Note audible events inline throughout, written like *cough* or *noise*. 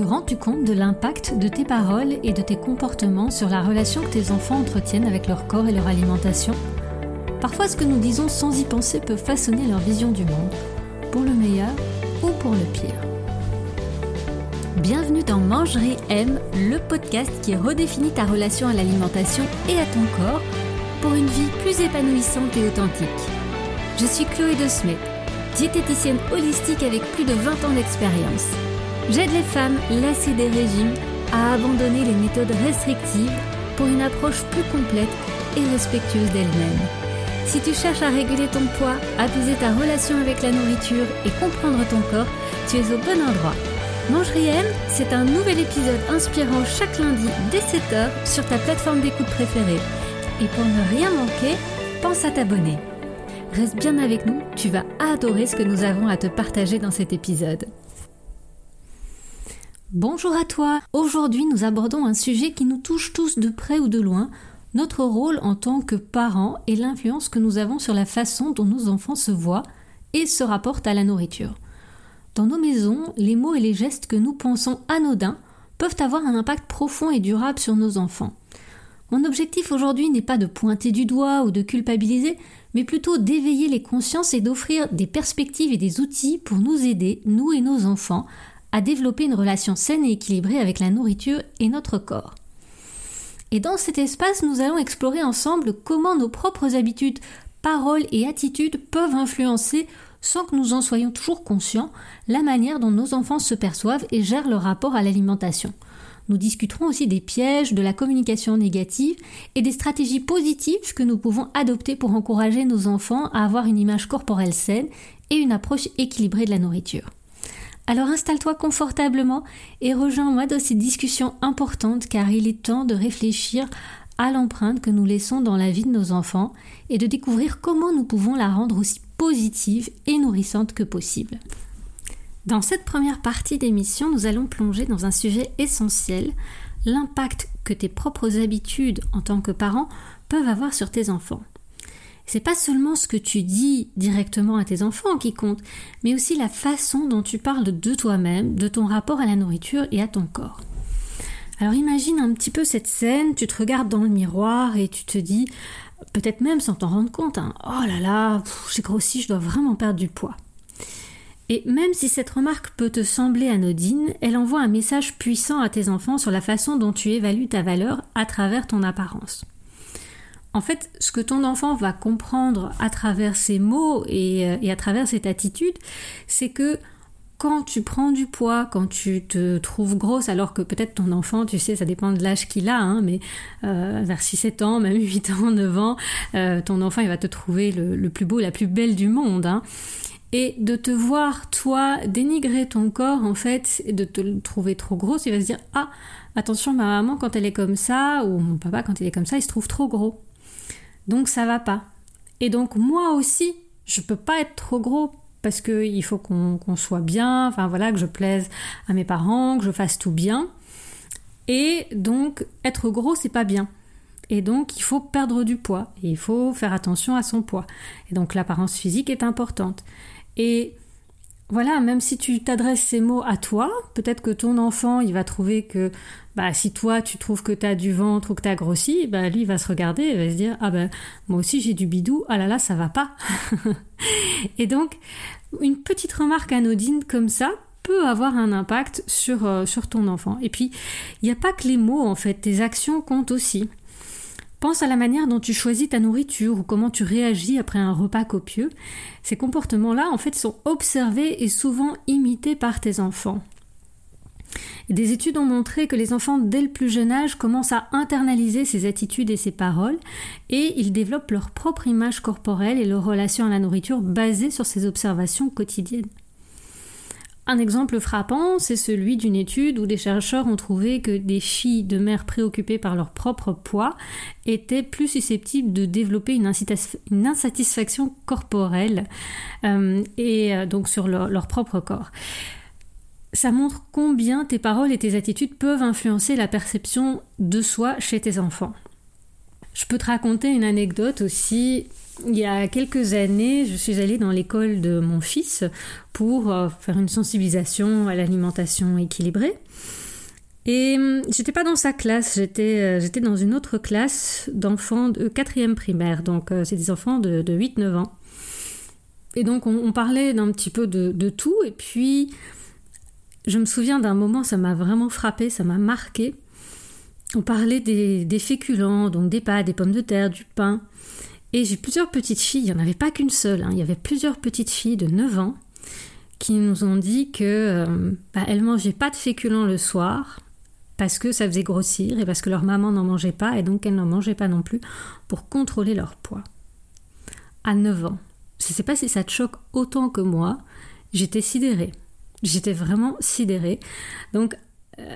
Te rends-tu compte de l'impact de tes paroles et de tes comportements sur la relation que tes enfants entretiennent avec leur corps et leur alimentation? Parfois, ce que nous disons sans y penser peut façonner leur vision du monde, pour le meilleur ou pour le pire. Bienvenue dans Mangerie M, le podcast qui redéfinit ta relation à l'alimentation et à ton corps pour une vie plus épanouissante et authentique. Je suis Chloé De Smet, diététicienne holistique avec plus de 20 ans d'expérience. J'aide les femmes lassées des régimes à abandonner les méthodes restrictives pour une approche plus complète et respectueuse d'elles-mêmes. Si tu cherches à réguler ton poids, apaiser ta relation avec la nourriture et comprendre ton corps, tu es au bon endroit. Mangerie M, c'est un nouvel épisode inspirant chaque lundi dès 7h sur ta plateforme d'écoute préférée. Et pour ne rien manquer, pense à t'abonner. Reste bien avec nous, tu vas adorer ce que nous avons à te partager dans cet épisode. Bonjour à toi Aujourd'hui nous abordons un sujet qui nous touche tous de près ou de loin, notre rôle en tant que parents et l'influence que nous avons sur la façon dont nos enfants se voient et se rapportent à la nourriture. Dans nos maisons, les mots et les gestes que nous pensons anodins peuvent avoir un impact profond et durable sur nos enfants. Mon objectif aujourd'hui n'est pas de pointer du doigt ou de culpabiliser, mais plutôt d'éveiller les consciences et d'offrir des perspectives et des outils pour nous aider, nous et nos enfants, à développer une relation saine et équilibrée avec la nourriture et notre corps. Et dans cet espace, nous allons explorer ensemble comment nos propres habitudes, paroles et attitudes peuvent influencer, sans que nous en soyons toujours conscients, la manière dont nos enfants se perçoivent et gèrent leur rapport à l'alimentation. Nous discuterons aussi des pièges, de la communication négative et des stratégies positives que nous pouvons adopter pour encourager nos enfants à avoir une image corporelle saine et une approche équilibrée de la nourriture. Alors installe-toi confortablement et rejoins-moi dans ces discussions importantes car il est temps de réfléchir à l'empreinte que nous laissons dans la vie de nos enfants et de découvrir comment nous pouvons la rendre aussi positive et nourrissante que possible. Dans cette première partie d'émission, nous allons plonger dans un sujet essentiel, l'impact que tes propres habitudes en tant que parent peuvent avoir sur tes enfants. C'est pas seulement ce que tu dis directement à tes enfants qui compte, mais aussi la façon dont tu parles de toi-même, de ton rapport à la nourriture et à ton corps. Alors imagine un petit peu cette scène, tu te regardes dans le miroir et tu te dis, peut-être même sans t'en rendre compte, hein, oh là là, j'ai grossi, je dois vraiment perdre du poids. Et même si cette remarque peut te sembler anodine, elle envoie un message puissant à tes enfants sur la façon dont tu évalues ta valeur à travers ton apparence. En fait, ce que ton enfant va comprendre à travers ces mots et, euh, à travers cette attitude, c'est que quand tu prends du poids, quand tu te trouves grosse, alors que peut-être ton enfant, tu sais, ça dépend de l'âge qu'il a, hein, mais euh, vers 6-7 ans, même 8 ans, 9 ans, euh, ton enfant, il va te trouver le, plus beau, la plus belle du monde. Hein et de te voir toi dénigrer ton corps en fait et de te trouver trop gros, il va se dire ah attention ma maman quand elle est comme ça ou mon papa quand il est comme ça il se trouve trop gros donc ça va pas. Et donc moi aussi je peux pas être trop gros parce que il faut qu'on soit bien enfin voilà que je plaise à mes parents que je fasse tout bien. Et donc être gros c'est pas bien. Et donc il faut perdre du poids et il faut faire attention à son poids. Et donc l'apparence physique est importante. Et voilà, même si tu t'adresses ces mots à toi, peut-être que ton enfant, il va trouver que bah, si toi, tu trouves que tu as du ventre ou que tu as grossi, bah, lui, va se regarder et va se dire Ah ben, moi aussi, j'ai du bidou, ah là là, ça va pas. *laughs* et donc, une petite remarque anodine comme ça peut avoir un impact sur, euh, sur ton enfant. Et puis, il n'y a pas que les mots, en fait, tes actions comptent aussi. Pense à la manière dont tu choisis ta nourriture ou comment tu réagis après un repas copieux. Ces comportements-là, en fait, sont observés et souvent imités par tes enfants. Des études ont montré que les enfants, dès le plus jeune âge, commencent à internaliser ces attitudes et ces paroles, et ils développent leur propre image corporelle et leur relation à la nourriture basée sur ces observations quotidiennes. Un exemple frappant, c'est celui d'une étude où des chercheurs ont trouvé que des filles de mères préoccupées par leur propre poids étaient plus susceptibles de développer une, insatisfaction corporelle euh, et euh, donc sur leur propre corps. Ça montre combien tes paroles et tes attitudes peuvent influencer la perception de soi chez tes enfants. Je peux te raconter une anecdote aussi. Il y a quelques années, je suis allée dans l'école de mon fils pour euh, faire une sensibilisation à l'alimentation équilibrée. Et hum, j'étais pas dans sa classe, j'étais euh, j'étais dans une autre classe d'enfants de quatrième primaire, donc euh, c'est des enfants de, 8-9 ans. Et donc on, parlait d'un petit peu de, tout, et puis je me souviens d'un moment, ça m'a vraiment frappé, ça m'a marqué. On parlait des, féculents, donc des pâtes, des pommes de terre, du pain. Et j'ai plusieurs petites filles, il n'y en avait pas qu'une seule, hein. il y avait plusieurs petites filles de 9 ans qui nous ont dit que euh, bah, elles mangeaient pas de féculents le soir parce que ça faisait grossir et parce que leur maman n'en mangeait pas et donc elles n'en mangeaient pas non plus pour contrôler leur poids. À 9 ans. Je ne sais pas si ça te choque autant que moi. J'étais sidérée. J'étais vraiment sidérée. Donc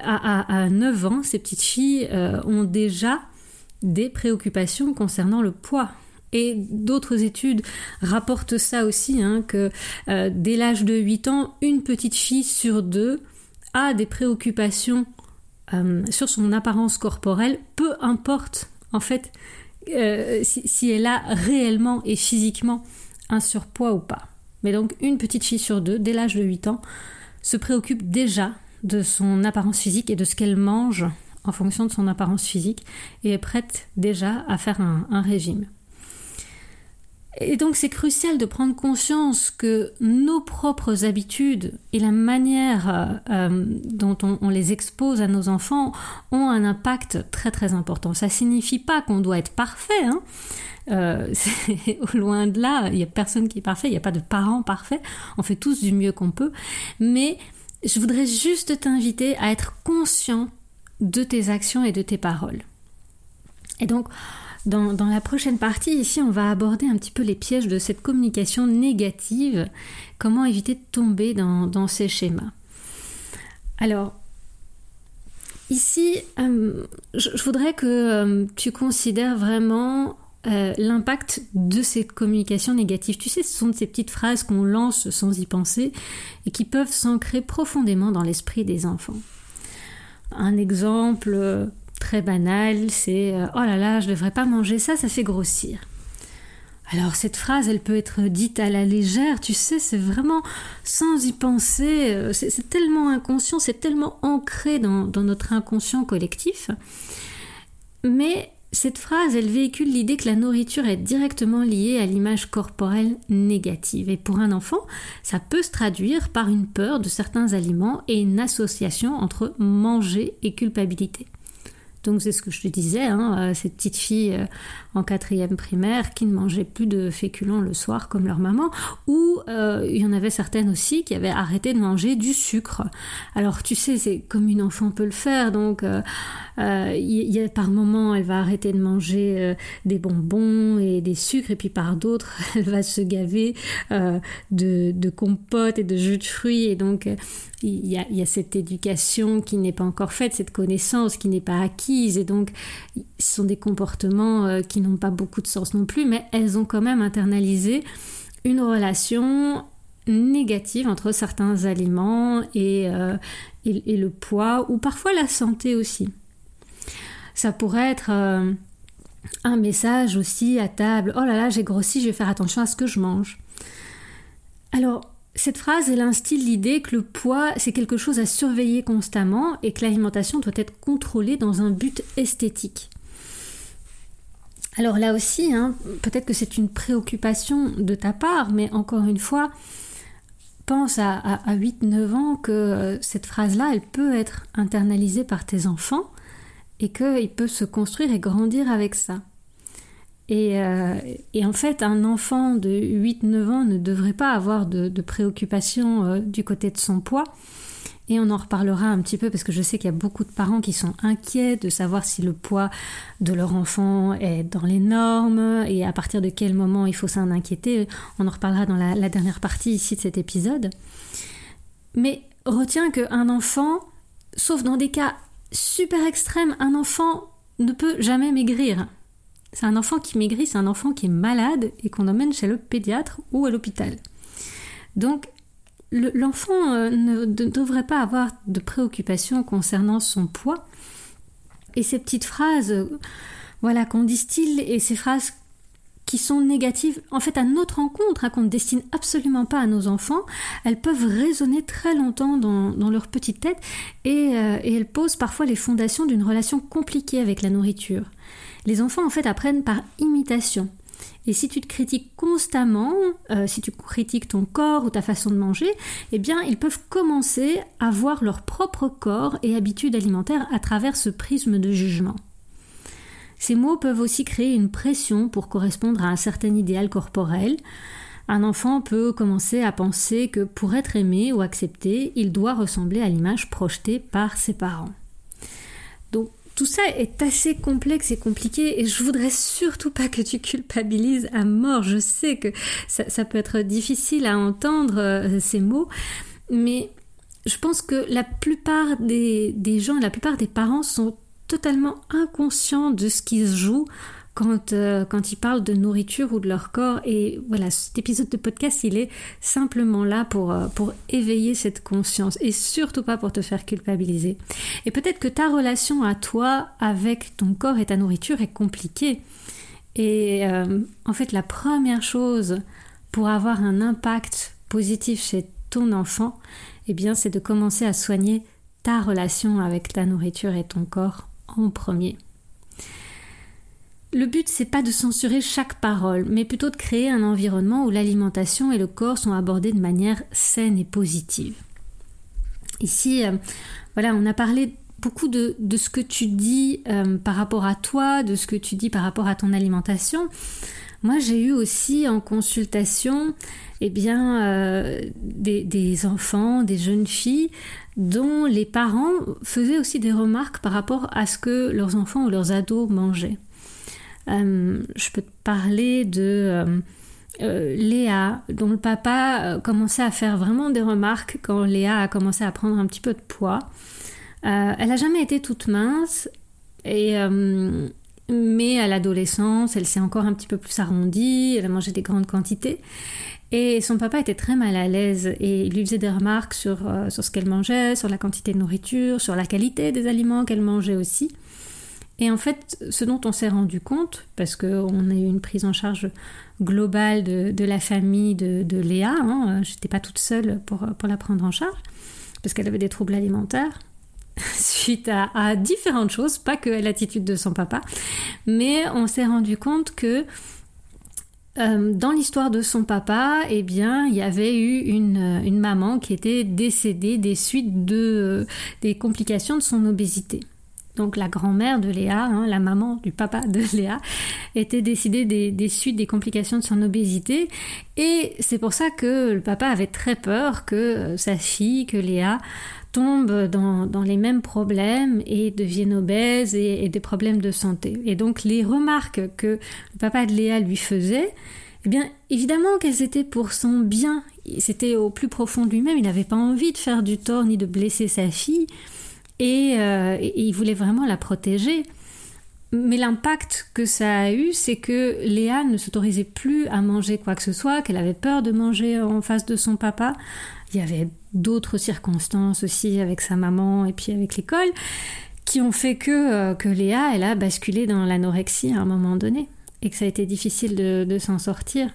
à, 9 ans, ces petites filles euh, ont déjà des préoccupations concernant le poids. Et d'autres études rapportent ça aussi, hein, que euh, dès l'âge de 8 ans, une petite fille sur deux a des préoccupations euh, sur son apparence corporelle, peu importe en fait euh, si, elle a réellement et physiquement un surpoids ou pas. Mais donc une petite fille sur deux, dès l'âge de 8 ans, se préoccupe déjà de son apparence physique et de ce qu'elle mange en fonction de son apparence physique et est prête déjà à faire un régime. Et donc c'est crucial de prendre conscience que nos propres habitudes et la manière euh, dont on, les expose à nos enfants ont un impact très très important. Ça signifie pas qu'on doit être parfait. Hein. Euh, *laughs* loin de là, il n'y a personne qui est parfait, il n'y a pas de parents parfaits, on fait tous du mieux qu'on peut. Mais je voudrais juste t'inviter à être conscient de tes actions et de tes paroles. Et donc, dans, la prochaine partie, ici, on va aborder un petit peu les pièges de cette communication négative, comment éviter de tomber dans, ces schémas? Alors, ici, euh, je, voudrais que euh, tu considères vraiment euh, l'impact de cette communication négative. Tu sais, ce sont ces petites phrases qu'on lance sans y penser et qui peuvent s'ancrer profondément dans l'esprit des enfants. Un exemple très banal, c'est euh, oh là là, je devrais pas manger ça, ça fait grossir. Alors cette phrase, elle peut être dite à la légère, tu sais, c'est vraiment sans y penser, euh, c'est tellement inconscient, c'est tellement ancré dans, dans, notre inconscient collectif. Mais cette phrase, elle véhicule l'idée que la nourriture est directement liée à l'image corporelle négative. Et pour un enfant, ça peut se traduire par une peur de certains aliments et une association entre manger et culpabilité. Donc c'est ce que je te disais, hein, euh, cette petite fille euh, en quatrième primaire qui ne mangeait plus de féculents le soir comme leur maman, ou euh, il y en avait certaines aussi qui avaient arrêté de manger du sucre. Alors tu sais, c'est comme une enfant peut le faire, donc il y, a par moments elle va arrêter de manger des bonbons et des sucres, et puis par d'autres *laughs* elle va se gaver de, de compotes et de jus de fruits, et donc il y, a, cette éducation qui n'est pas encore faite, cette connaissance qui n'est pas acquise, et donc ce sont des comportements euh, qui n'ont pas beaucoup de sens non plus, mais elles ont quand même internalisé une relation négative entre certains aliments et, euh, le poids, ou parfois la santé aussi. Ça pourrait être... Euh, un message aussi à table, oh là là, j'ai grossi, je vais faire attention à ce que je mange. Alors, cette phrase, elle instille l'idée que le poids, c'est quelque chose à surveiller constamment et que l'alimentation doit être contrôlée dans un but esthétique. Alors là aussi, hein, peut-être que c'est une préoccupation de ta part, mais encore une fois, pense à, à 8-9 ans que euh, cette phrase-là, elle peut être internalisée par tes enfants et qu'il peut se construire et grandir avec ça. Euh, et, en fait, un enfant de 8-9 ans ne devrait pas avoir de, préoccupation euh, du côté de son poids. Et on en reparlera un petit peu parce que je sais qu'il y a beaucoup de parents qui sont inquiets de savoir si le poids de leur enfant est dans les normes et à partir de quel moment il faut s'en inquiéter. On en reparlera dans la, dernière partie ici de cet épisode. Mais retiens qu'un enfant, sauf dans des cas super extrêmes, un enfant ne peut jamais maigrir. C'est un enfant qui maigrit, c'est un enfant qui est malade et qu'on emmène chez le pédiatre ou à l'hôpital. Donc, l'enfant euh, ne, devrait pas avoir de préoccupation concernant son poids. Et ces petites phrases, voilà, qu'on distille et ces phrases qui sont négatives, en fait, à notre rencontre, hein, qu'on ne destine absolument pas à nos enfants, elles peuvent résonner très longtemps dans, leur petite tête euh, et elles posent parfois les fondations d'une relation compliquée avec la nourriture. Les enfants, en fait, apprennent par imitation. Et si tu te critiques constamment, euh, si tu critiques ton corps ou ta façon de manger, eh bien, ils peuvent commencer à voir leur propre corps et habitudes alimentaires à travers ce prisme de jugement. Ces mots peuvent aussi créer une pression pour correspondre à un certain idéal corporel. Un enfant peut commencer à penser que pour être aimé ou accepté, il doit ressembler à l'image projetée par ses parents. Tout ça est assez complexe et compliqué et je voudrais surtout pas que tu culpabilises à mort. Je sais que ça, peut être difficile à entendre euh, ces mots, mais je pense que la plupart des, des gens, la plupart des parents sont totalement inconscients de ce qui se joue quand, euh, quand ils parlent de nourriture ou de leur corps. Et voilà, cet épisode de podcast, il est simplement là pour, euh, pour éveiller cette conscience et surtout pas pour te faire culpabiliser. Et peut-être que ta relation à toi avec ton corps et ta nourriture est compliquée. Et euh, en fait, la première chose pour avoir un impact positif chez ton enfant, eh bien, c'est de commencer à soigner ta relation avec ta nourriture et ton corps en premier. Le but, c'est pas de censurer chaque parole, mais plutôt de créer un environnement où l'alimentation et le corps sont abordés de manière saine et positive. Ici, euh, voilà, on a parlé beaucoup de, ce que tu dis euh, par rapport à toi, de ce que tu dis par rapport à ton alimentation. Moi, j'ai eu aussi en consultation eh bien, euh, des, des, enfants, des jeunes filles dont les parents faisaient aussi des remarques par rapport à ce que leurs enfants ou leurs ados mangeaient. Euh, je peux te parler de euh, euh, Léa, dont le papa commençait à faire vraiment des remarques quand Léa a commencé à prendre un petit peu de poids. elle n'a jamais été toute mince, et, mais à l'adolescence, elle s'est encore un petit peu plus arrondie, elle a mangé des grandes quantités. Et son papa était très mal à l'aise et il lui faisait des remarques sur, sur ce qu'elle mangeait, sur la quantité de nourriture, sur la qualité des aliments qu'elle mangeait aussi. Et en fait, ce dont on s'est rendu compte, parce qu'on a eu une prise en charge globale de, la famille de, Léa, hein, je n'étais pas toute seule pour, pour la prendre en charge, parce qu'elle avait des troubles alimentaires, *laughs* suite à, différentes choses, pas que l'attitude de son papa, mais on s'est rendu compte que euh, dans l'histoire de son papa, eh il y avait eu une, une maman qui était décédée des suites de, des complications de son obésité donc la grand-mère de Léa, hein, la maman du papa de *laughs* Léa, était décidée des, suites des complications de son obésité. Et c'est pour ça que le papa avait très peur que euh, sa fille, que Léa, tombe dans, les mêmes problèmes et devienne obèse et, et, des problèmes de santé. Et donc les remarques que le papa de Léa lui faisait, eh bien évidemment qu'elles étaient pour son bien. C'était au plus profond de lui-même, il n'avait pas envie de faire du tort ni de blesser sa fille. Euh, et, il voulait vraiment la protéger. Mais l'impact que ça a eu, c'est que Léa ne s'autorisait plus à manger quoi que ce soit, qu'elle avait peur de manger en face de son papa. Il y avait d'autres circonstances aussi avec sa maman et puis avec l'école qui ont fait que, euh, que Léa, elle a basculé dans l'anorexie à un moment donné et que ça a été difficile de s'en sortir.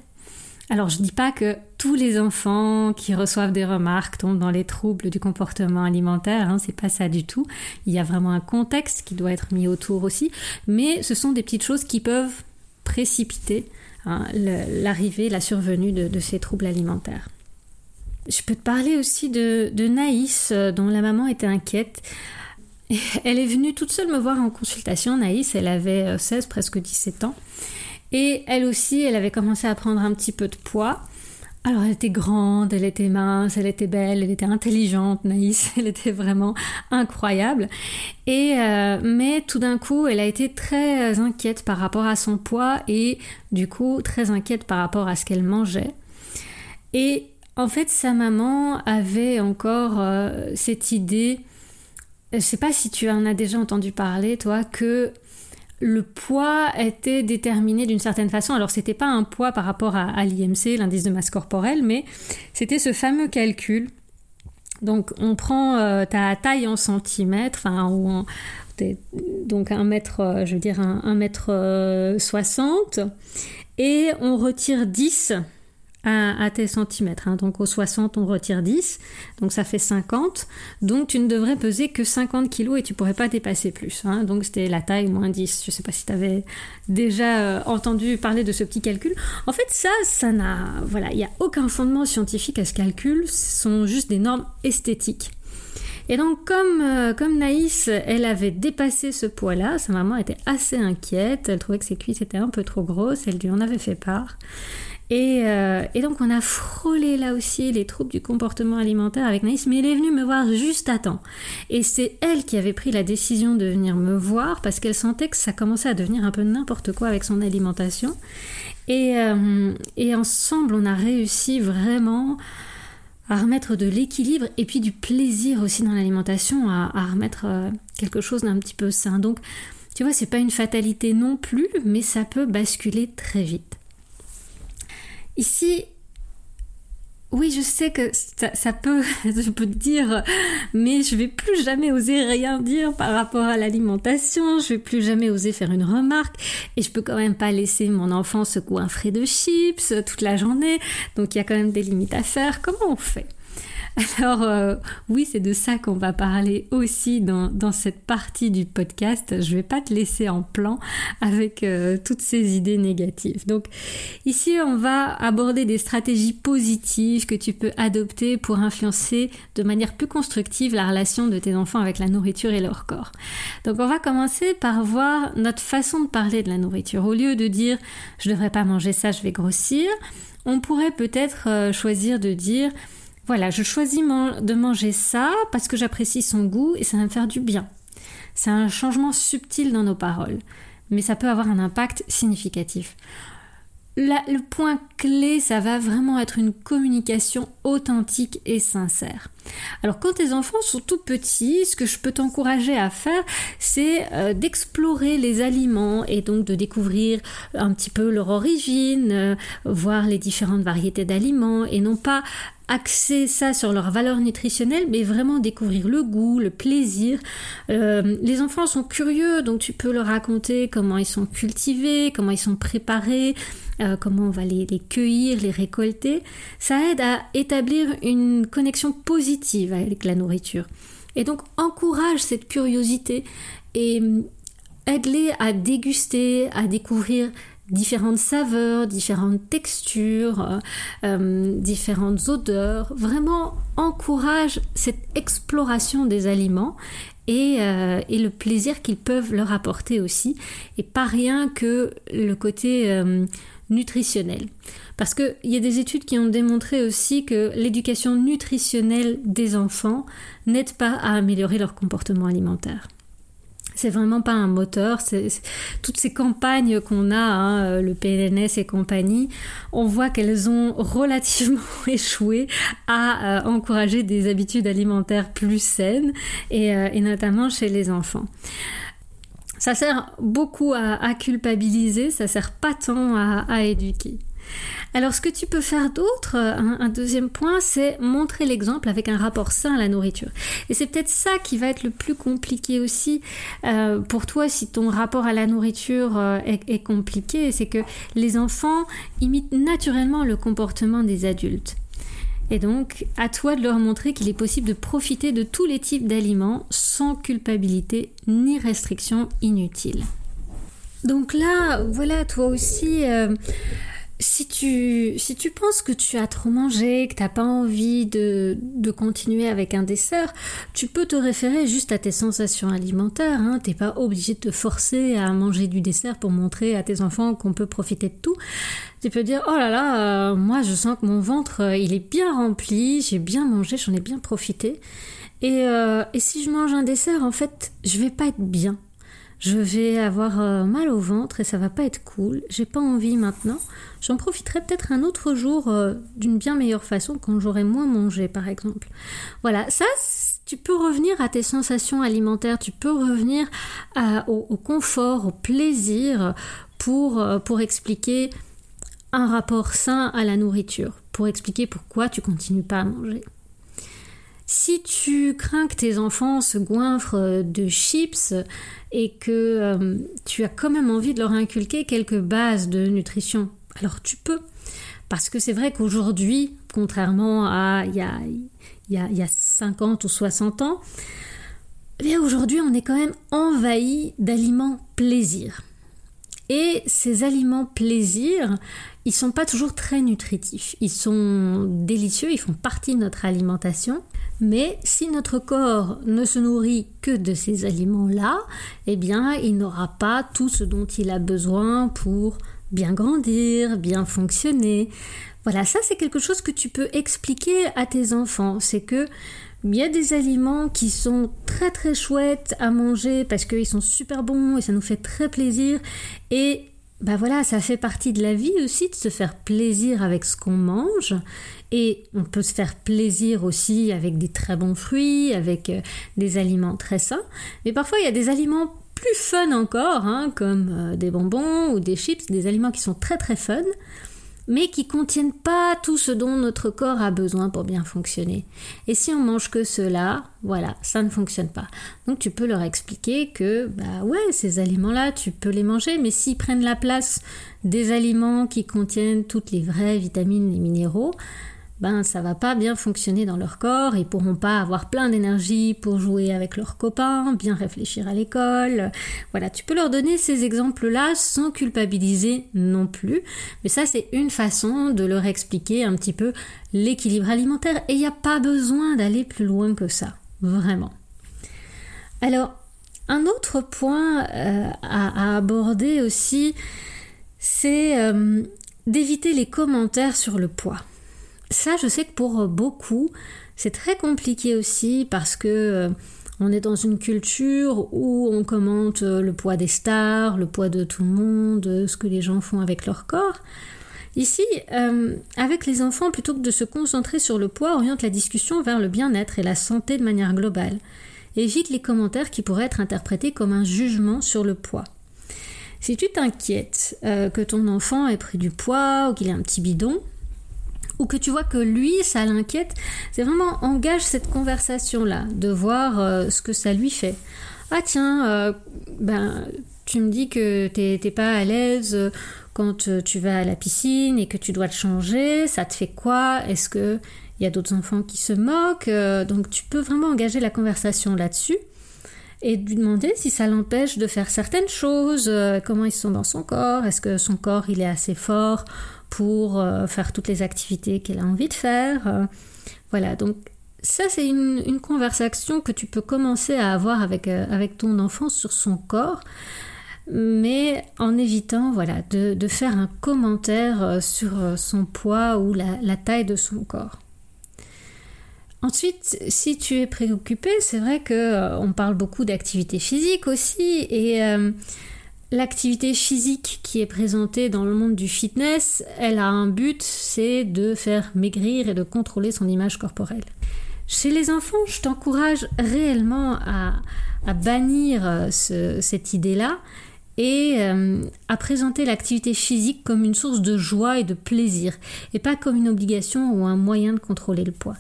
Alors je dis pas que tous les enfants qui reçoivent des remarques tombent dans les troubles du comportement alimentaire, hein, c'est pas ça du tout. Il y a vraiment un contexte qui doit être mis autour aussi, mais ce sont des petites choses qui peuvent précipiter hein, l'arrivée, la survenue de, ces troubles alimentaires. Je peux te parler aussi de, de Naïs, euh, dont la maman était inquiète. *laughs* Elle est venue toute seule me voir en consultation. Naïs, elle avait 16, euh, presque 17 ans. Et elle aussi, elle avait commencé à prendre un petit peu de poids. Alors elle était grande, elle était mince, elle était belle, elle était intelligente, Naïs, *laughs* elle était vraiment incroyable. Et euh, mais tout d'un coup, elle a été très inquiète par rapport à son poids et du coup très inquiète par rapport à ce qu'elle mangeait. Et en fait, sa maman avait encore euh, cette idée, je sais pas si tu en as déjà entendu parler, toi, que le poids était déterminé d'une certaine façon. Alors c'était pas un poids par rapport à, l'IMC, l'indice de masse corporelle, mais c'était ce fameux calcul Donc on prend euh, ta taille en centimètres, enfin ou donc un mètre, euh, je veux dire un, mètre soixante, et on retire 10 à, tes centimètres. Hein. Donc au 60, on retire 10, donc ça fait 50. Donc tu ne devrais peser que 50 kg et tu pourrais pas dépasser plus. Hein. Donc c'était la taille moins 10. Je sais pas si tu avais déjà euh, entendu parler de ce petit calcul. En fait, ça, ça n'a. Voilà, il n'y a aucun fondement scientifique à ce calcul. Ce sont juste des normes esthétiques. Et donc, comme, euh, comme Naïs, elle avait dépassé ce poids-là, sa maman était assez inquiète. Elle trouvait que ses cuisses étaient un peu trop grosses. Elle lui en avait fait part. Euh, et, donc on a frôlé là aussi les troubles du comportement alimentaire avec Naïs, mais elle est venue me voir juste à temps. Et c'est elle qui avait pris la décision de venir me voir parce qu'elle sentait que ça commençait à devenir un peu n'importe quoi avec son alimentation. Et, euh, ensemble, on a réussi vraiment à remettre de l'équilibre et puis du plaisir aussi dans l'alimentation, à, remettre euh, quelque chose d'un petit peu sain. Donc, tu vois, c'est pas une fatalité non plus, mais ça peut basculer très vite. Ici, oui, je sais que ça, peut, *laughs* je peux te dire, mais je vais plus jamais oser rien dire par rapport à l'alimentation. Je vais plus jamais oser faire une remarque, et je peux quand même pas laisser mon enfant secouer un frais de chips toute la journée. Donc il y a quand même des limites à faire. Comment on fait? Alors euh, oui, c'est de ça qu'on va parler aussi dans, cette partie du podcast. Je vais pas te laisser en plan avec euh, toutes ces idées négatives. Donc ici, on va aborder des stratégies positives que tu peux adopter pour influencer de manière plus constructive la relation de tes enfants avec la nourriture et leur corps. Donc on va commencer par voir notre façon de parler de la nourriture. Au lieu de dire je devrais pas manger ça, je vais grossir, on pourrait peut-être euh, choisir de dire voilà, je choisis de manger ça parce que j'apprécie son goût et ça va me faire du bien. C'est un changement subtil dans nos paroles, mais ça peut avoir un impact significatif le point clé, ça va vraiment être une communication authentique et sincère. Alors quand tes enfants sont tout petits, ce que je peux t'encourager à faire, c'est euh, d'explorer les aliments et donc de découvrir un petit peu leur origine, euh, voir les différentes variétés d'aliments et non pas axer ça sur leur valeur nutritionnelle, mais vraiment découvrir le goût, le plaisir. Euh, les enfants sont curieux, donc tu peux leur raconter comment ils sont cultivés, comment ils sont préparés, comment on va les, cueillir, les récolter, ça aide à établir une connexion positive avec la nourriture. Et donc encourage cette curiosité et euh, aide-les à déguster, à découvrir différentes saveurs, différentes textures, euh, différentes odeurs. Vraiment encourage cette exploration des aliments et, le plaisir qu'ils peuvent leur apporter aussi. Et pas rien que le côté nutritionnelle. Parce qu'il y a des études qui ont démontré aussi que l'éducation nutritionnelle des enfants n'aide pas à améliorer leur comportement alimentaire. C'est vraiment pas un moteur. Toutes ces campagnes qu'on a, hein, le PNS et compagnie, on voit qu'elles ont *laughs* relativement échoué à euh, encourager des habitudes alimentaires plus saines et, euh, et notamment chez les enfants. Ça sert beaucoup à, culpabiliser, ça sert pas tant à, éduquer. Alors ce que tu peux faire d'autre, un, deuxième point, c'est montrer l'exemple avec un rapport sain à la nourriture. Et c'est peut-être ça qui va être le plus compliqué aussi euh, pour toi si ton rapport à la nourriture euh, est compliqué, c'est que les enfants imitent naturellement le comportement des adultes. Et donc, à toi de leur montrer qu'il est possible de profiter de tous les types d'aliments sans culpabilité ni restriction inutile. Donc là, voilà, toi aussi, euh, si tu, si tu penses que tu as trop mangé, que tu n'as pas envie de, de, continuer avec un dessert, tu peux te référer juste à tes sensations alimentaires. Hein. Tu n'es pas obligé de te forcer à manger du dessert pour montrer à tes enfants qu'on peut profiter de tout. Tu peux dire, oh là là, euh, moi je sens que mon ventre, euh, il est bien rempli, j'ai bien mangé, j'en ai bien profité. Et, euh, et si je mange un dessert, en fait, je vais pas être bien je vais avoir mal au ventre et ça va pas être cool, j'ai pas envie maintenant. J'en profiterai peut-être un autre jour d'une bien meilleure façon quand j'aurai moins mangé par exemple. Voilà, ça tu peux revenir à tes sensations alimentaires, tu peux revenir au, confort, au plaisir pour, pour expliquer un rapport sain à la nourriture, pour expliquer pourquoi tu continues pas à manger. Si tu crains que tes enfants se goinfrent de chips et que euh, tu as quand même envie de leur inculquer quelques bases de nutrition, alors tu peux. Parce que c'est vrai qu'aujourd'hui, contrairement à il y a, y a 50 ou 60 ans, eh aujourd'hui on est quand même envahi d'aliments plaisir. Et ces aliments plaisir, ils sont pas toujours très nutritifs. Ils sont délicieux, ils font partie de notre alimentation. Mais si notre corps ne se nourrit que de ces aliments-là, eh bien, il n'aura pas tout ce dont il a besoin pour bien grandir, bien fonctionner. Voilà, ça c'est quelque chose que tu peux expliquer à tes enfants. C'est que il y a des aliments qui sont très très chouettes à manger parce qu'ils sont super bons et ça nous fait très plaisir. Et ben voilà, ça fait partie de la vie aussi de se faire plaisir avec ce qu'on mange. Et on peut se faire plaisir aussi avec des très bons fruits, avec euh, des aliments très sains. Mais parfois, il y a des aliments plus fun encore, hein, comme euh, des bonbons ou des chips, des aliments qui sont très très fun mais qui contiennent pas tout ce dont notre corps a besoin pour bien fonctionner. Et si on mange que cela, voilà, ça ne fonctionne pas. Donc tu peux leur expliquer que bah ouais, ces aliments-là, tu peux les manger, mais s'ils prennent la place des aliments qui contiennent toutes les vraies vitamines et minéraux, ben ça va pas bien fonctionner dans leur corps, ils pourront pas avoir plein d'énergie pour jouer avec leurs copains, bien réfléchir à l'école. Voilà, tu peux leur donner ces exemples-là sans culpabiliser non plus, mais ça c'est une façon de leur expliquer un petit peu l'équilibre alimentaire et il n'y a pas besoin d'aller plus loin que ça, vraiment. Alors, un autre point euh, à, aborder aussi, c'est euh, d'éviter les commentaires sur le poids. Ça, je sais que pour beaucoup, c'est très compliqué aussi parce que euh, on est dans une culture où on commente euh, le poids des stars, le poids de tout le monde, ce que les gens font avec leur corps. Ici, euh, avec les enfants, plutôt que de se concentrer sur le poids, oriente la discussion vers le bien-être et la santé de manière globale. Évite les commentaires qui pourraient être interprétés comme un jugement sur le poids. Si tu t'inquiètes que ton enfant ait pris du poids ou qu'il ait un petit bidon, ou que tu vois que lui, ça l'inquiète, c'est vraiment engage cette conversation-là, de voir euh, ce que ça lui fait. Ah tiens, euh, ben tu me dis que t'es pas à l'aise euh, quand tu vas à la piscine et que tu dois te changer, ça te fait quoi? Est-ce que il y a d'autres enfants qui se moquent? Donc tu peux vraiment engager la conversation là-dessus et lui demander si ça l'empêche de faire certaines choses, comment ils sont dans son corps, est-ce que son corps il est assez fort pour euh, faire toutes les activités qu'elle a envie de faire. Euh, voilà, donc ça c'est une, conversation que tu peux commencer à avoir avec, euh, avec ton enfant sur son corps, mais en évitant voilà, de, faire un commentaire sur son poids ou la, taille de son corps. Ensuite, si tu es préoccupé, c'est vrai que on parle beaucoup d'activité physique aussi, et L'activité physique qui est présentée dans le monde du fitness, elle a un but, c'est de faire maigrir et de contrôler son image corporelle. Chez les enfants, je t'encourage réellement à, bannir euh, cette idée-là et euh, à présenter l'activité physique comme une source de joie et de plaisir, et pas comme une obligation ou un moyen de contrôler le poids.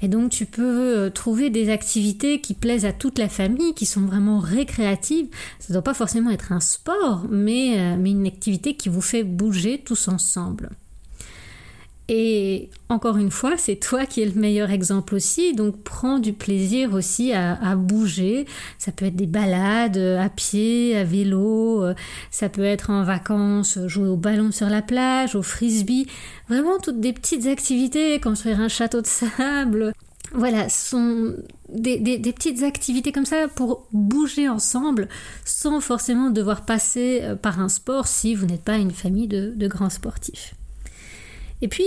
Et donc tu peux euh, trouver des activités qui plaisent à toute la famille, qui sont vraiment récréatives. Ça ne doit pas forcément être un sport, mais, euh, mais une activité qui vous fait bouger tous ensemble. Et encore une fois, c'est toi qui es le meilleur exemple aussi, donc prends du plaisir aussi à, bouger. Ça peut être des balades à pied, à vélo, euh, ça peut être en vacances, jouer au ballon sur la plage, au frisbee, vraiment toutes des petites activités, construire un château de sable. Voilà, sont des, petites activités comme ça pour bouger ensemble sans forcément devoir passer euh, par un sport si vous n'êtes pas une famille de grands sportifs. Et puis,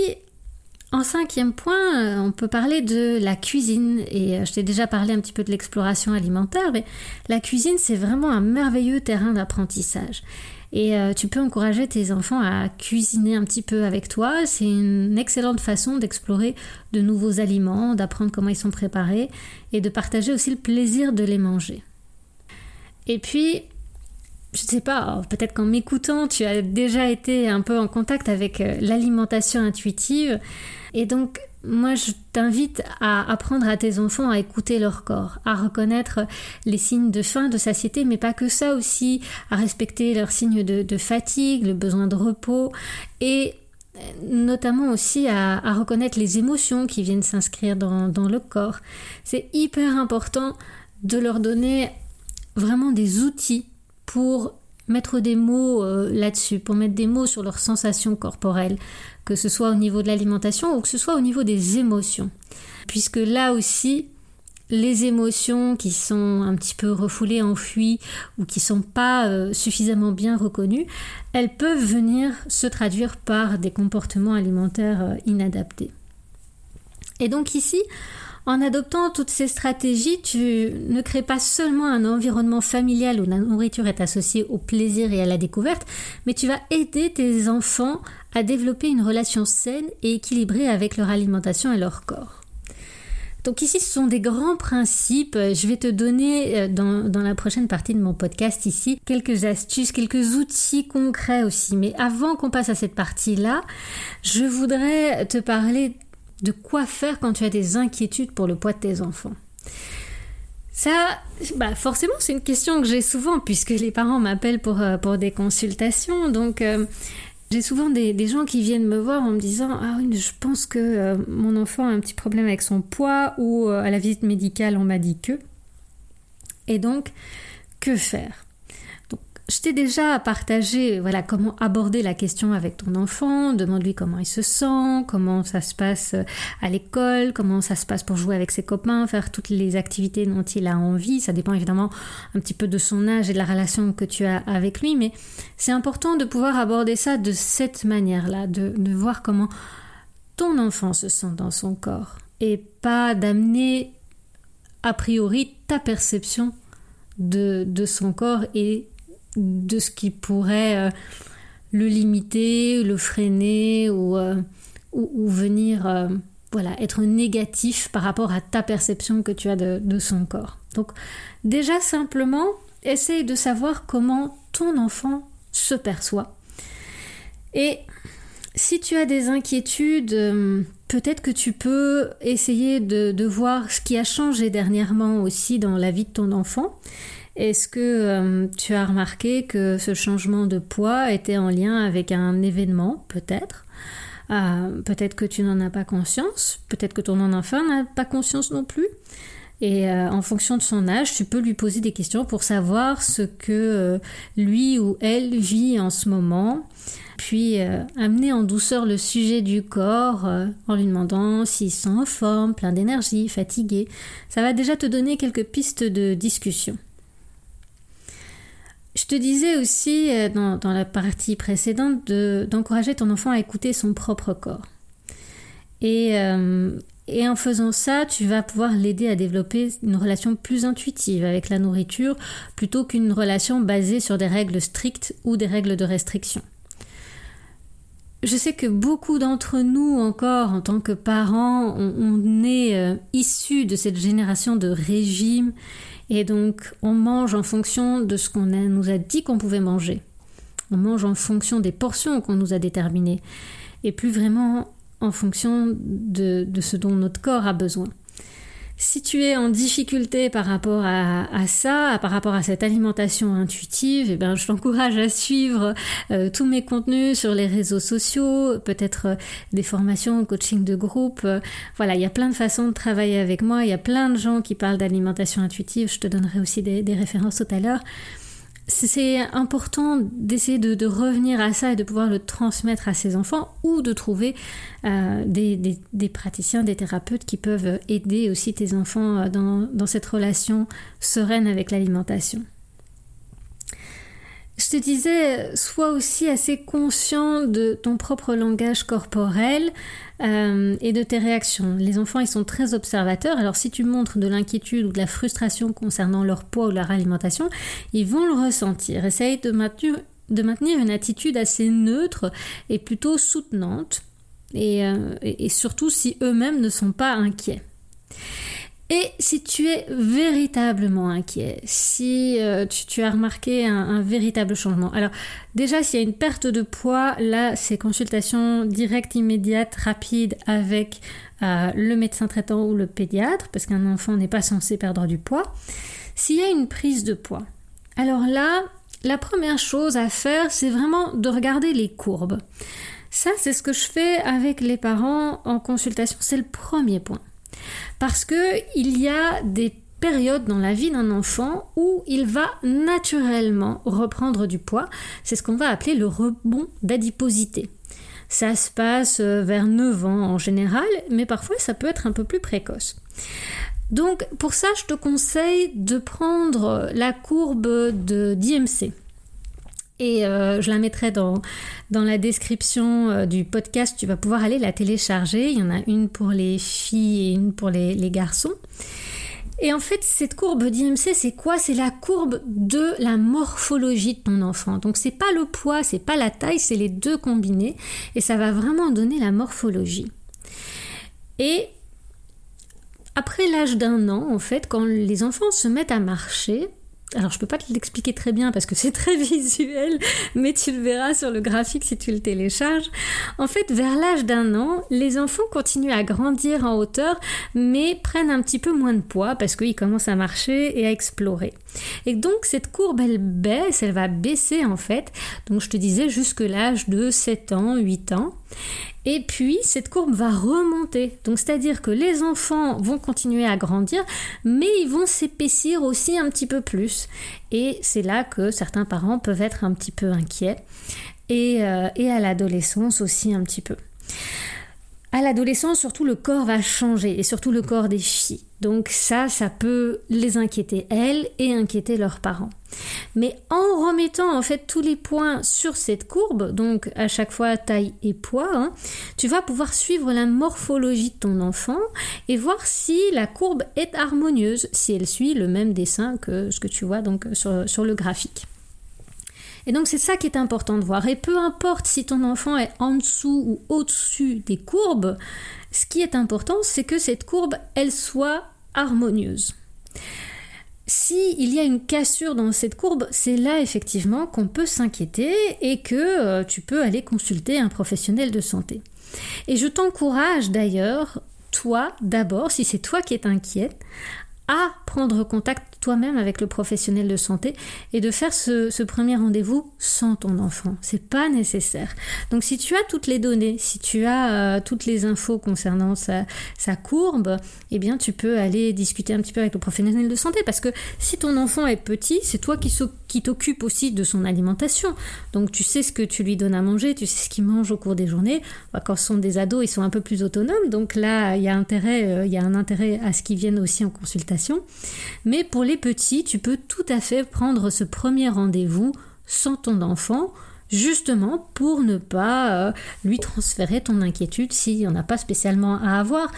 en cinquième point, euh, on peut parler de la cuisine. Et euh, je t'ai déjà parlé un petit peu de l'exploration alimentaire, mais la cuisine, c'est vraiment un merveilleux terrain d'apprentissage. Et euh, tu peux encourager tes enfants à cuisiner un petit peu avec toi. C'est une excellente façon d'explorer de nouveaux aliments, d'apprendre comment ils sont préparés et de partager aussi le plaisir de les manger. Et puis, je ne sais pas, peut-être qu'en m'écoutant, tu as déjà été un peu en contact avec euh, l'alimentation intuitive. Et donc, moi, je t'invite à apprendre à tes enfants à écouter leur corps, à reconnaître les signes de faim, de satiété, mais pas que ça aussi, à respecter leurs signes de, fatigue, le besoin de repos, et notamment aussi à, reconnaître les émotions qui viennent s'inscrire dans le corps. C'est hyper important de leur donner vraiment des outils pour mettre des mots euh, là-dessus, pour mettre des mots sur leurs sensations corporelles, que ce soit au niveau de l'alimentation ou que ce soit au niveau des émotions. Puisque là aussi, les émotions qui sont un petit peu refoulées, enfuies ou qui sont pas euh, suffisamment bien reconnues, elles peuvent venir se traduire par des comportements alimentaires euh, inadaptés. Et donc ici, en adoptant toutes ces stratégies, tu ne crées pas seulement un environnement familial où la nourriture est associée au plaisir et à la découverte, mais tu vas aider tes enfants à développer une relation saine et équilibrée avec leur alimentation et leur corps. Donc ici, ce sont des grands principes. Je vais te donner euh, dans, dans, la prochaine partie de mon podcast ici quelques astuces, quelques outils concrets aussi. Mais avant qu'on passe à cette partie-là, je voudrais te parler de quoi faire quand tu as des inquiétudes pour le poids de tes enfants. Ça, bah forcément, c'est une question que j'ai souvent puisque les parents m'appellent pour, euh, des consultations. Donc, euh, j'ai souvent des, gens qui viennent me voir en me disant Ah oui, je pense que euh, mon enfant a un petit problème avec son poids ou à la visite médicale, on m'a dit que. Et donc, que faire? Je t'ai déjà partagé voilà comment aborder la question avec ton enfant, demande-lui comment il se sent, comment ça se passe euh, à l'école, comment ça se passe pour jouer avec ses copains, faire toutes les activités dont il a envie. Ça dépend évidemment un petit peu de son âge et de la relation que tu as avec lui, mais c'est important de pouvoir aborder ça de cette manière-là, de, voir comment ton enfant se sent dans son corps et pas d'amener a priori ta perception de, de son corps et de ce qui pourrait euh, le limiter, le freiner ou, euh, ou, venir euh, voilà, être négatif par rapport à ta perception que tu as de, son corps. Donc déjà simplement, essaye de savoir comment ton enfant se perçoit. Et si tu as des inquiétudes, peut-être que tu peux essayer de, de, voir ce qui a changé dernièrement aussi dans la vie de ton enfant est-ce que euh, tu as remarqué que ce changement de poids était en lien avec un événement, peut-être? Euh, Peut-être que tu n'en as pas conscience, peut-être que ton enfant n'a pas conscience non plus. Et euh, en fonction de son âge, tu peux lui poser des questions pour savoir ce que lui ou elle vit en ce moment, puis amener en douceur le sujet du corps en lui demandant s'il sent en forme, plein d'énergie, fatigué. Ça va déjà te donner quelques pistes de discussion. Te disais aussi euh, dans, la partie précédente d'encourager ton enfant à écouter son propre corps. Et, euh, et en faisant ça, tu vas pouvoir l'aider à développer une relation plus intuitive avec la nourriture plutôt qu'une relation basée sur des règles strictes ou des règles de restriction. Je sais que beaucoup d'entre nous encore, en tant que parents, on, est euh, issus de cette génération de régimes et donc, on mange en fonction de ce qu'on nous a dit qu'on pouvait manger. On mange en fonction des portions qu'on nous a déterminées. Et plus vraiment en fonction de ce dont notre corps a besoin. Si tu es en difficulté par rapport à, ça, par rapport à cette alimentation intuitive, eh ben, je t'encourage à suivre euh, tous mes contenus sur les réseaux sociaux, peut-être euh, des formations, coaching de groupe. Euh, voilà, il y a plein de façons de travailler avec moi. Il y a plein de gens qui parlent d'alimentation intuitive. Je te donnerai aussi des, des références tout à l'heure c'est important d'essayer de, revenir à ça et de pouvoir le transmettre à ses enfants ou de trouver euh, des, praticiens, des thérapeutes qui peuvent aider aussi tes enfants euh, dans cette relation sereine avec l'alimentation. Je te disais, sois aussi assez conscient de ton propre langage corporel euh, et de tes réactions. Les enfants, ils sont très observateurs, alors si tu montres de l'inquiétude ou de la frustration concernant leur poids ou leur alimentation, ils vont le ressentir. Essaye de maintenir, une attitude assez neutre et plutôt soutenante, et, euh, et surtout si eux-mêmes ne sont pas inquiets. Et si tu es véritablement inquiet, si euh, tu, as remarqué un, véritable changement, alors déjà s'il y a une perte de poids, là c'est consultation directe, immédiate, rapide avec euh, le médecin traitant ou le pédiatre, parce qu'un enfant n'est pas censé perdre du poids. S'il y a une prise de poids, alors là, la première chose à faire, c'est vraiment de regarder les courbes. Ça, c'est ce que je fais avec les parents en consultation. C'est le premier point. Parce que il y a des périodes dans la vie d'un enfant où il va naturellement reprendre du poids. C'est ce qu'on va appeler le rebond d'adiposité. Ça se passe euh, vers 9 ans en général, mais parfois ça peut être un peu plus précoce. Donc pour ça, je te conseille de prendre la courbe de d'IMC. Et euh, je la mettrai dans, la description euh, du podcast. Tu vas pouvoir aller la télécharger. Il y en a une pour les filles et une pour les, les garçons. Et en fait, cette courbe d'IMC, c'est quoi? C'est la courbe de la morphologie de ton enfant. Donc c'est pas le poids, c'est pas la taille, c'est les deux combinés et ça va vraiment donner la morphologie. Et après l'âge d'un an, en fait, quand les enfants se mettent à marcher, alors je peux pas te l'expliquer très bien parce que c'est très *laughs* visuel, mais tu le verras sur le graphique si tu le télécharges. En fait, vers l'âge d'un an, les enfants continuent à grandir en hauteur, mais prennent un petit peu moins de poids parce qu'ils commencent à marcher et à explorer. Et donc cette courbe, elle baisse, elle va baisser en fait. Donc je te disais jusque l'âge de 7 ans, 8 ans. Et puis cette courbe va remonter. Donc c'est-à-dire que les enfants vont continuer à grandir, mais ils vont s'épaissir aussi un petit peu plus. Et c'est là que certains parents peuvent être un petit peu inquiets. Et, euh, et à l'adolescence aussi un petit peu. À l'adolescence, surtout, le corps va changer, et surtout le corps des filles. Donc ça, ça peut les inquiéter, elles, et inquiéter leurs parents. Mais en remettant en fait tous les points sur cette courbe, donc à chaque fois taille et poids, hein, tu vas pouvoir suivre la morphologie de ton enfant et voir si la courbe est harmonieuse, si elle suit le même dessin que ce que tu vois donc sur le graphique. Et donc c'est ça qui est important de voir. Et peu importe si ton enfant est en dessous ou au-dessus des courbes, ce qui est important, c'est que cette courbe, elle soit harmonieuse. Si il y a une cassure dans cette courbe, c'est là effectivement qu'on peut s'inquiéter et que euh, tu peux aller consulter un professionnel de santé. Et je t'encourage d'ailleurs, toi d'abord, si c'est toi qui es inquiète, à prendre contact toi-même avec le professionnel de santé et de faire ce, premier rendez-vous sans ton enfant. C'est pas nécessaire. Donc si tu as toutes les données, si tu as euh, toutes les infos concernant sa, courbe, eh bien tu peux aller discuter un petit peu avec le professionnel de santé parce que si ton enfant est petit, c'est toi qui, qui t'occupe aussi de son alimentation. Donc tu sais ce que tu lui donnes à manger, tu sais ce qu'il mange au cours des journées. Bah, quand ce sont des ados, ils sont un peu plus autonomes, donc là il y a intérêt, euh, y a un intérêt à ce qu'ils viennent aussi en consultation. Mais pour les petit, tu peux tout à fait prendre ce premier rendez-vous sans ton enfant, justement pour ne pas euh, lui transférer ton inquiétude s'il n'y en a pas spécialement à avoir.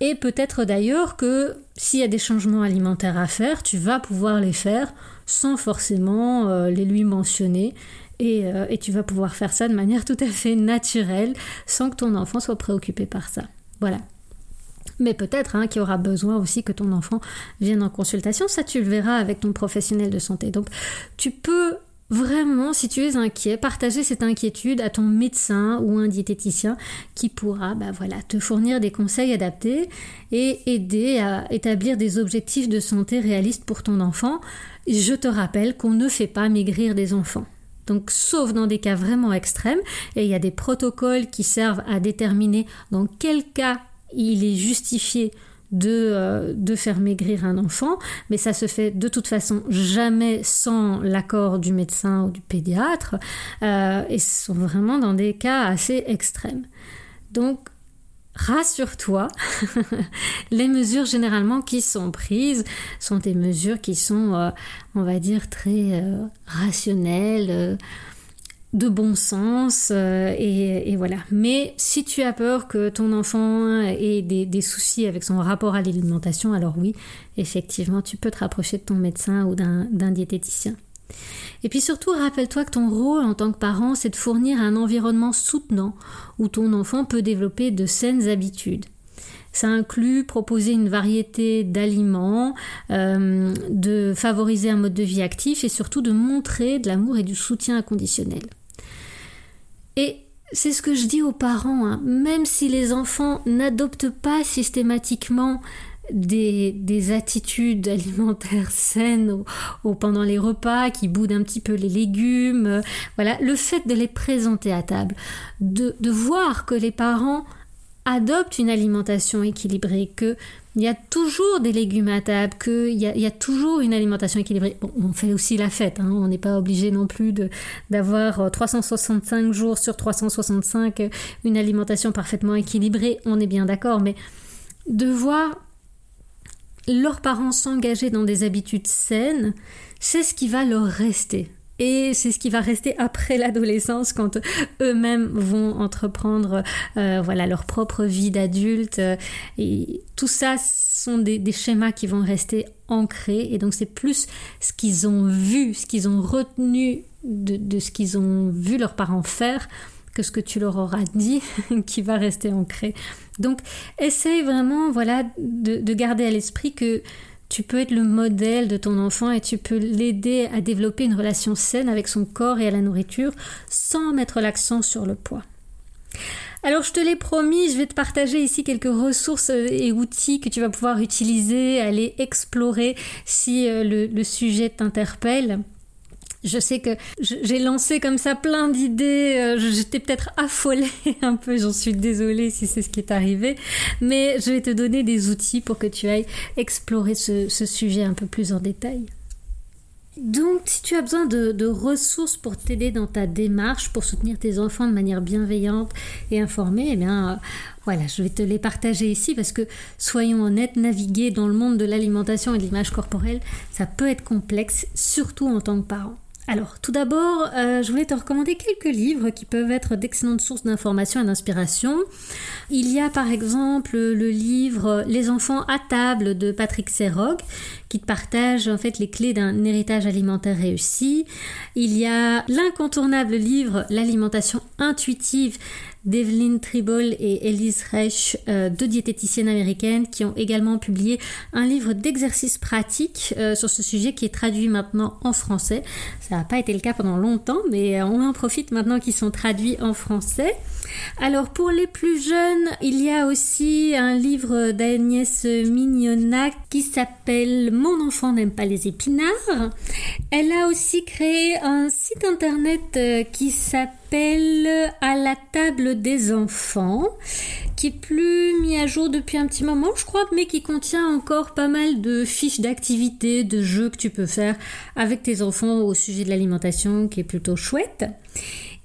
Et peut-être d'ailleurs que s'il y a des changements alimentaires à faire, tu vas pouvoir les faire sans forcément euh, les lui mentionner. Euh, et tu vas pouvoir faire ça de manière tout à fait naturelle sans que ton enfant soit préoccupé par ça. Voilà mais peut-être hein, qu'il aura besoin aussi que ton enfant vienne en consultation. Ça, tu le verras avec ton professionnel de santé. Donc, tu peux vraiment, si tu es inquiet, partager cette inquiétude à ton médecin ou un diététicien qui pourra bah voilà, te fournir des conseils adaptés et aider à établir des objectifs de santé réalistes pour ton enfant. Je te rappelle qu'on ne fait pas maigrir des enfants. Donc, sauf dans des cas vraiment extrêmes, et il y a des protocoles qui servent à déterminer dans quel cas il est justifié euh, de, faire maigrir un enfant, mais ça se fait de toute façon jamais sans l'accord du médecin ou du pédiatre, euh, et ce sont vraiment dans des cas assez extrêmes. Donc, rassure-toi, *laughs* les mesures généralement qui sont prises sont des mesures qui sont, euh, on va dire, très rationnelles de bon sens euh, et, voilà. Mais si tu as peur que ton enfant ait des, soucis avec son rapport à l'alimentation, alors oui, effectivement, tu peux te rapprocher de ton médecin ou d'un diététicien. Et puis surtout, rappelle-toi que ton rôle en tant que parent, c'est de fournir un environnement soutenant où ton enfant peut développer de saines habitudes. Ça inclut proposer une variété d'aliments, euh, de favoriser un mode de vie actif et surtout de montrer de l'amour et du soutien inconditionnel. Et c'est ce que je dis aux parents, hein. même si les enfants n'adoptent pas systématiquement des, attitudes alimentaires saines pendant les repas, qui boudent un petit peu les légumes. Euh, voilà, le fait de les présenter à table, de, voir que les parents adoptent une alimentation équilibrée, que il y a toujours des légumes à table, qu'il y, y, a toujours une alimentation équilibrée. on fait aussi la fête, hein. on n'est pas obligé non plus d'avoir 365 euh, jours sur 365 euh, une alimentation parfaitement équilibrée, on est bien d'accord, mais de voir leurs parents s'engager dans des habitudes saines, c'est ce qui va leur rester. Et c'est ce qui va rester après l'adolescence quand eux-mêmes vont entreprendre euh, voilà leur propre vie d'adulte. Et tout ça sont des, schémas qui vont rester ancrés. Et donc c'est plus ce qu'ils ont vu, ce qu'ils ont retenu de, de ce qu'ils ont vu leurs parents faire que ce que tu leur auras dit *laughs* qui va rester ancré. Donc essaye vraiment voilà de, garder à l'esprit que tu peux être le modèle de ton enfant et tu peux l'aider à développer une relation saine avec son corps et à la nourriture sans mettre l'accent sur le poids. Alors je te l'ai promis, je vais te partager ici quelques ressources et outils que tu vas pouvoir utiliser, aller explorer si euh, le sujet t'interpelle. Je sais que j'ai lancé comme ça plein d'idées, euh, j'étais peut-être affolée *laughs* un peu, j'en suis désolée si c'est ce qui est arrivé, mais je vais te donner des outils pour que tu ailles explorer ce, sujet un peu plus en détail. Donc, si tu as besoin de, ressources pour t'aider dans ta démarche, pour soutenir tes enfants de manière bienveillante et informée, eh bien, euh, voilà, je vais te les partager ici parce que, soyons honnêtes, naviguer dans le monde de l'alimentation et de l'image corporelle, ça peut être complexe, surtout en tant que parent. Alors, tout d'abord, euh, je voulais te recommander quelques livres qui peuvent être d'excellentes sources d'information et d'inspiration. Il y a par exemple le livre Les enfants à table de Patrick Serrog, qui te partage en fait les clés d'un héritage alimentaire réussi. Il y a l'incontournable livre L'alimentation intuitive d'Evelyn Tribble et Elise Reich, euh, deux diététiciennes américaines, qui ont également publié un livre d'exercices pratiques euh, sur ce sujet qui est traduit maintenant en français. Ça n'a pas été le cas pendant longtemps, mais euh, on en profite maintenant qu'ils sont traduits en français. Alors pour les plus jeunes, il y a aussi un livre d'Agnès Mignonnac qui s'appelle Mon enfant n'aime pas les épinards. Elle a aussi créé un site internet qui s'appelle à la table des enfants, qui est plus mis à jour depuis un petit moment, je crois, mais qui contient encore pas mal de fiches d'activités, de jeux que tu peux faire avec tes enfants au sujet de l'alimentation, qui est plutôt chouette.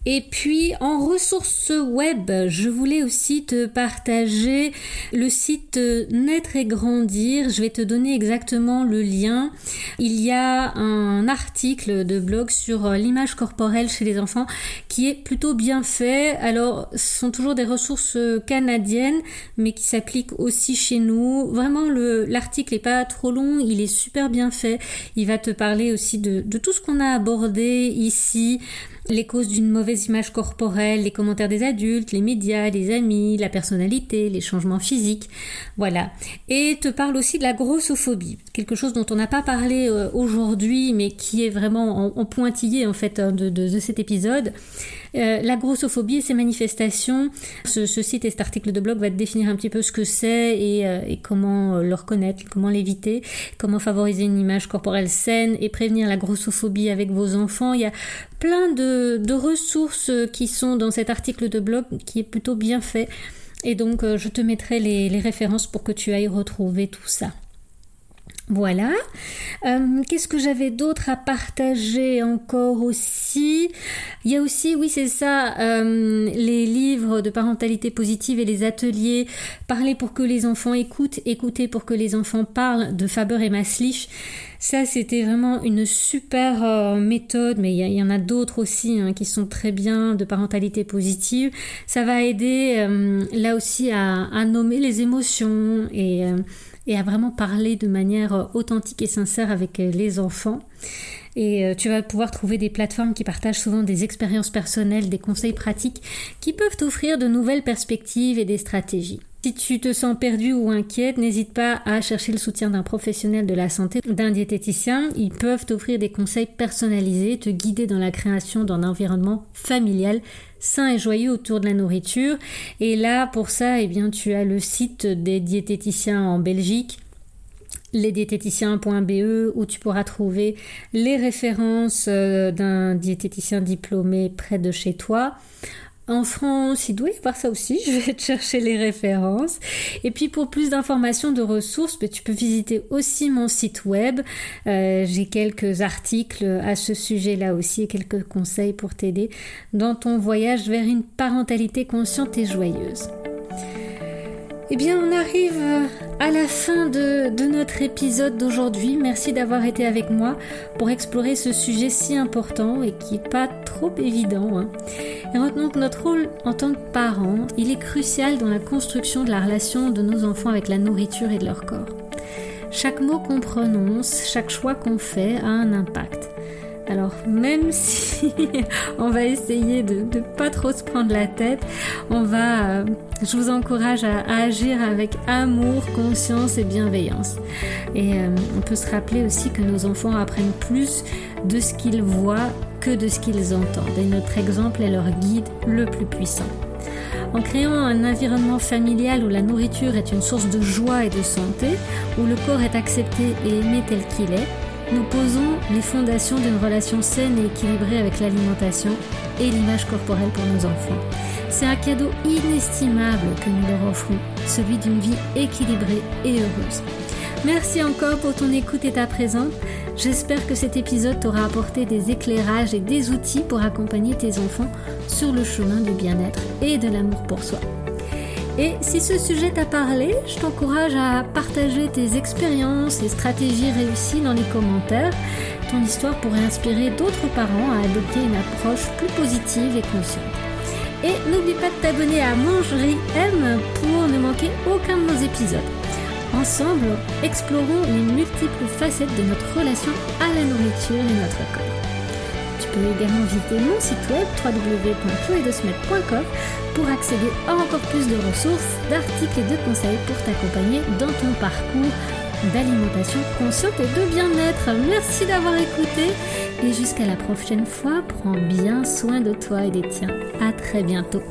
Et puis en ressources web, je voulais aussi te partager le site Naître et Grandir. Je vais te donner exactement le lien. Il y a un article de blog sur l'image corporelle chez les enfants qui est plutôt bien fait. Alors, ce sont toujours des ressources canadiennes, mais qui s'appliquent aussi chez nous. Vraiment, l'article n'est pas trop long, il est super bien fait. Il va te parler aussi de, de tout ce qu'on a abordé ici les causes d'une mauvaise image corporelle, les commentaires des adultes, les médias, les amis, la personnalité, les changements physiques. Voilà. Et te parle aussi de la grossophobie, quelque chose dont on n'a pas parlé euh, aujourd'hui, mais qui est vraiment en, pointillé en fait hein, de cet épisode. Euh, la grossophobie et ses manifestations, ce, site et cet article de blog va te définir un petit peu ce que c'est et, euh, comment euh, le reconnaître, comment l'éviter, comment favoriser une image corporelle saine et prévenir la grossophobie avec vos enfants. Il y a plein de, ressources qui sont dans cet article de blog qui est plutôt bien fait. Et donc, je te mettrai les références pour que tu ailles retrouver tout ça. Voilà. Euh, qu'est-ce que j'avais d'autre à partager encore aussi? Il y a aussi, oui c'est ça, euh, les livres de parentalité positive et les ateliers Parler pour que les enfants écoutent, écouter pour que les enfants parlent de Faber et Maslich. Ça, c'était vraiment une super euh, méthode, mais il y, en a d'autres aussi hein, qui sont très bien de parentalité positive. Ça va aider là aussi à, à, nommer les émotions et et à vraiment parler de manière euh, authentique et sincère avec euh, les enfants. Et euh, tu vas pouvoir trouver des plateformes qui partagent souvent des expériences personnelles, des conseils pratiques qui peuvent t'offrir de nouvelles perspectives et des stratégies. Si tu te sens perdu ou inquiète, n'hésite pas à chercher le soutien d'un professionnel de la santé, d'un diététicien. Ils peuvent t'offrir des conseils personnalisés, te guider dans la création d'un environnement familial sain et joyeux autour de la nourriture. Et là, pour ça, eh bien, tu as le site des diététiciens en Belgique lesdiététiciens.be où tu pourras trouver les références euh, d'un diététicien diplômé près de chez toi. En France, il doit y avoir ça aussi, *laughs* je vais te chercher les références. Et puis pour plus d'informations, de ressources, ben, tu peux visiter aussi mon site web. Euh, j'ai quelques articles à ce sujet-là aussi et quelques conseils pour t'aider dans ton voyage vers une parentalité consciente et joyeuse. Eh bien, on arrive à la fin de, notre épisode d'aujourd'hui. Merci d'avoir été avec moi pour explorer ce sujet si important et qui n'est pas trop évident. Hein. Et retenons que notre rôle en tant que parents, il est crucial dans la construction de la relation de nos enfants avec la nourriture et de leur corps. Chaque mot qu'on prononce, chaque choix qu'on fait a un impact. Alors même *laughs* si on va essayer de ne pas trop se prendre la tête, on va, euh, je vous encourage à, agir avec amour, conscience et bienveillance. Et euh, on peut se rappeler aussi que nos enfants apprennent plus de ce qu'ils voient que de ce qu'ils entendent. Et notre exemple est leur guide le plus puissant. En créant un environnement familial où la nourriture est une source de joie et de santé, où le corps est accepté et aimé tel qu'il est, nous posons les fondations d'une relation saine et équilibrée avec l'alimentation et l'image corporelle pour nos enfants. C'est un cadeau inestimable que nous leur offrons, celui d'une vie équilibrée et heureuse. Merci encore pour ton écoute et ta présence. J'espère que cet épisode t'aura apporté des éclairages et des outils pour accompagner tes enfants sur le chemin du bien-être et de l'amour pour soi. Et si ce sujet t'a parlé, je t'encourage à partager tes expériences et stratégies réussies dans les commentaires. Ton histoire pourrait inspirer d'autres parents à adopter une approche plus positive et consciente. Et n'oublie pas de t'abonner à Mangerie M pour ne manquer aucun de nos épisodes. Ensemble, explorons les multiples facettes de notre relation à la nourriture et notre corps. Peux également visiter mon site web www.chloedesmet.com pour accéder à encore plus de ressources, d'articles et de conseils pour t'accompagner dans ton parcours d'alimentation consciente et de bien-être. Merci d'avoir écouté et jusqu'à la prochaine fois, prends bien soin de toi et des tiens. À très bientôt.